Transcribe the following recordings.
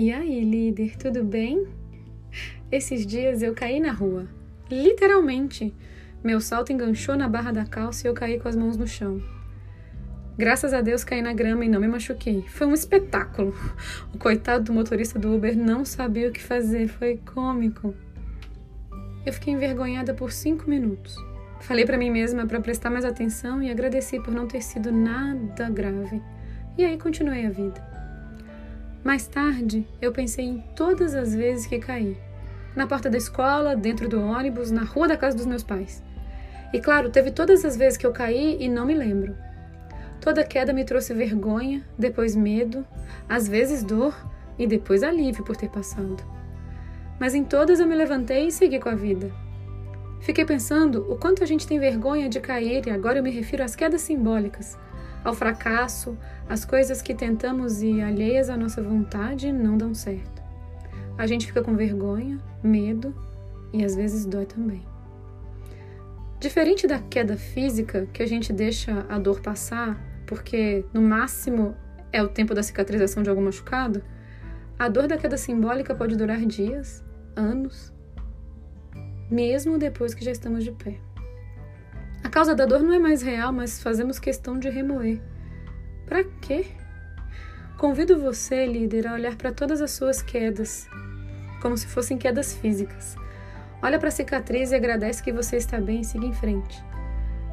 E aí, líder, tudo bem? Esses dias eu caí na rua. Literalmente. Meu salto enganchou na barra da calça e eu caí com as mãos no chão. Graças a Deus caí na grama e não me machuquei. Foi um espetáculo. O coitado do motorista do Uber não sabia o que fazer. Foi cômico. Eu fiquei envergonhada por cinco minutos. Falei para mim mesma para prestar mais atenção e agradeci por não ter sido nada grave. E aí continuei a vida. Mais tarde, eu pensei em todas as vezes que caí. Na porta da escola, dentro do ônibus, na rua da casa dos meus pais. E claro, teve todas as vezes que eu caí e não me lembro. Toda queda me trouxe vergonha, depois medo, às vezes dor e depois alívio por ter passado. Mas em todas eu me levantei e segui com a vida. Fiquei pensando o quanto a gente tem vergonha de cair, e agora eu me refiro às quedas simbólicas, ao fracasso, às coisas que tentamos e alheias à nossa vontade não dão certo. A gente fica com vergonha, medo e às vezes dói também. Diferente da queda física, que a gente deixa a dor passar, porque no máximo é o tempo da cicatrização de algum machucado, a dor da queda simbólica pode durar dias, anos, mesmo depois que já estamos de pé. Causa da dor não é mais real, mas fazemos questão de remoer. Para quê? Convido você, líder, a olhar para todas as suas quedas, como se fossem quedas físicas. Olha para a cicatriz e agradece que você está bem e siga em frente.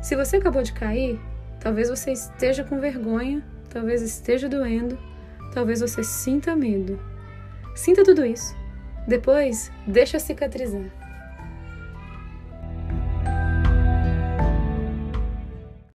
Se você acabou de cair, talvez você esteja com vergonha, talvez esteja doendo, talvez você sinta medo. Sinta tudo isso. Depois, deixa cicatrizar.